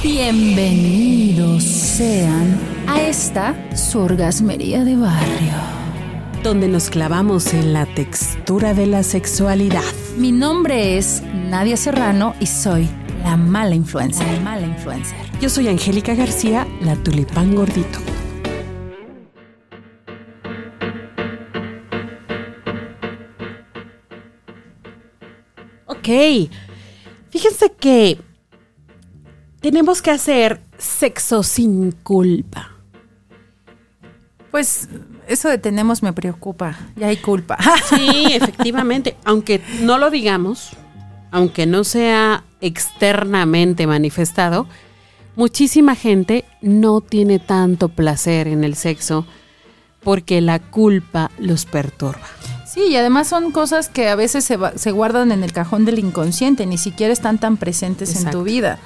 Bienvenidos sean a esta surgasmería de barrio. donde nos clavamos en la textura de la sexualidad. Mi nombre es Nadia Serrano y soy la mala influencer. La mala influencer. Yo soy Angélica García, la tulipán gordito. Ok, fíjense que tenemos que hacer sexo sin culpa. Pues eso de tenemos me preocupa. Ya hay culpa. Sí, efectivamente, aunque no lo digamos, aunque no sea externamente manifestado, muchísima gente no tiene tanto placer en el sexo porque la culpa los perturba. Sí, y además son cosas que a veces se, va- se guardan en el cajón del inconsciente, ni siquiera están tan presentes en tu vida.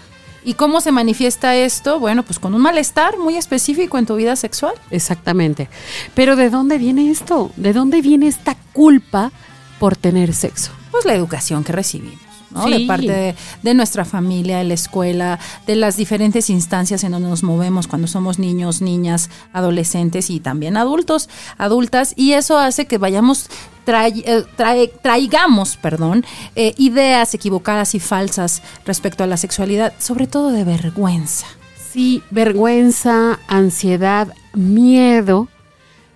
¿Y cómo se manifiesta esto? Bueno, pues con un malestar muy específico en tu vida sexual. Exactamente. Pero ¿de dónde viene esto? ¿De dónde viene esta culpa por tener sexo? Pues la educación que recibimos, ¿no? Sí. De parte de, de nuestra familia, de la escuela, de las diferentes instancias en donde nos movemos cuando somos niños, niñas, adolescentes y también adultos, adultas. Y eso hace que vayamos eh, trae- traigamos, perdón, eh, ideas equivocadas y falsas respecto a la sexualidad, sobre todo de vergüenza. Sí, vergüenza, ansiedad, miedo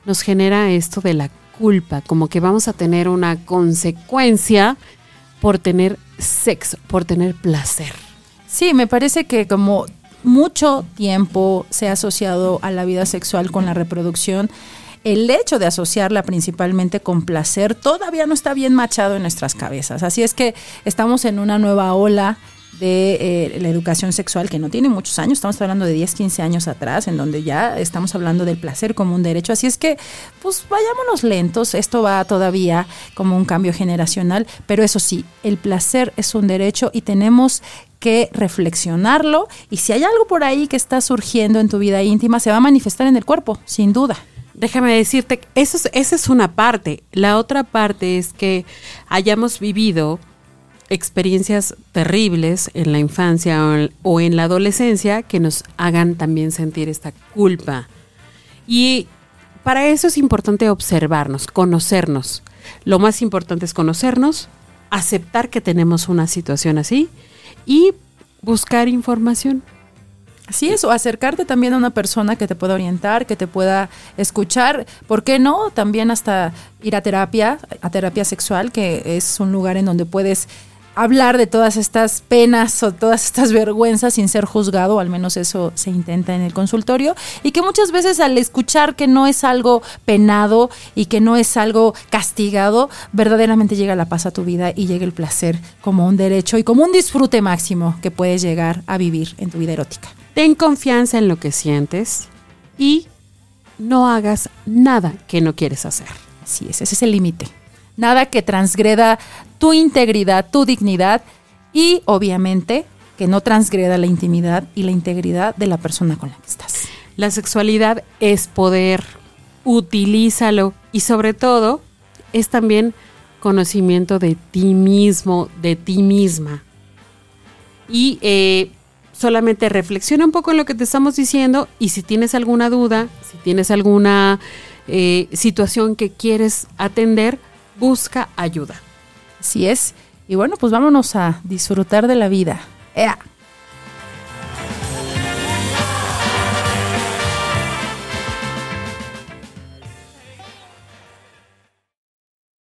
nos genera esto de la culpa, como que vamos a tener una consecuencia por tener sexo, por tener placer. Sí, me parece que como mucho tiempo se ha asociado a la vida sexual con la reproducción, el hecho de asociarla principalmente con placer todavía no está bien machado en nuestras cabezas. Así es que estamos en una nueva ola de eh, la educación sexual que no tiene muchos años, estamos hablando de 10, 15 años atrás, en donde ya estamos hablando del placer como un derecho. Así es que, pues vayámonos lentos, esto va todavía como un cambio generacional, pero eso sí, el placer es un derecho y tenemos que reflexionarlo y si hay algo por ahí que está surgiendo en tu vida íntima, se va a manifestar en el cuerpo, sin duda. Déjame decirte, eso es- esa es una parte. La otra parte es que hayamos vivido experiencias terribles en la infancia o en, la adolescencia que nos hagan también sentir esta culpa. Y para eso es importante observarnos, conocernos. Lo más importante es conocernos, aceptar que tenemos una situación así y buscar información. Así es, o acercarte también a una persona que te pueda orientar, que te pueda escuchar, ¿por qué no? También hasta ir a terapia, a terapia sexual, que es un lugar en donde puedes hablar de todas estas penas o todas estas vergüenzas sin ser juzgado, al menos eso se intenta en el consultorio, y que muchas veces al escuchar que no es algo penado y que no es algo castigado, verdaderamente llega la paz a tu vida y llega el placer como un derecho y como un disfrute máximo que puedes llegar a vivir en tu vida erótica. Ten confianza en lo que sientes y no hagas nada que no quieres hacer. Así es, ese es el límite. Nada que transgreda tu integridad, tu dignidad y obviamente que no transgreda la intimidad y la integridad de la persona con la que estás. La sexualidad es poder, utilízalo y sobre todo es también conocimiento de ti mismo, de ti misma. Y eh, solamente reflexiona un poco en lo que te estamos diciendo y si tienes alguna duda, si tienes alguna eh, situación que quieres atender, busca ayuda. Así es. Y bueno, pues vámonos a disfrutar de la vida. ¡Ea!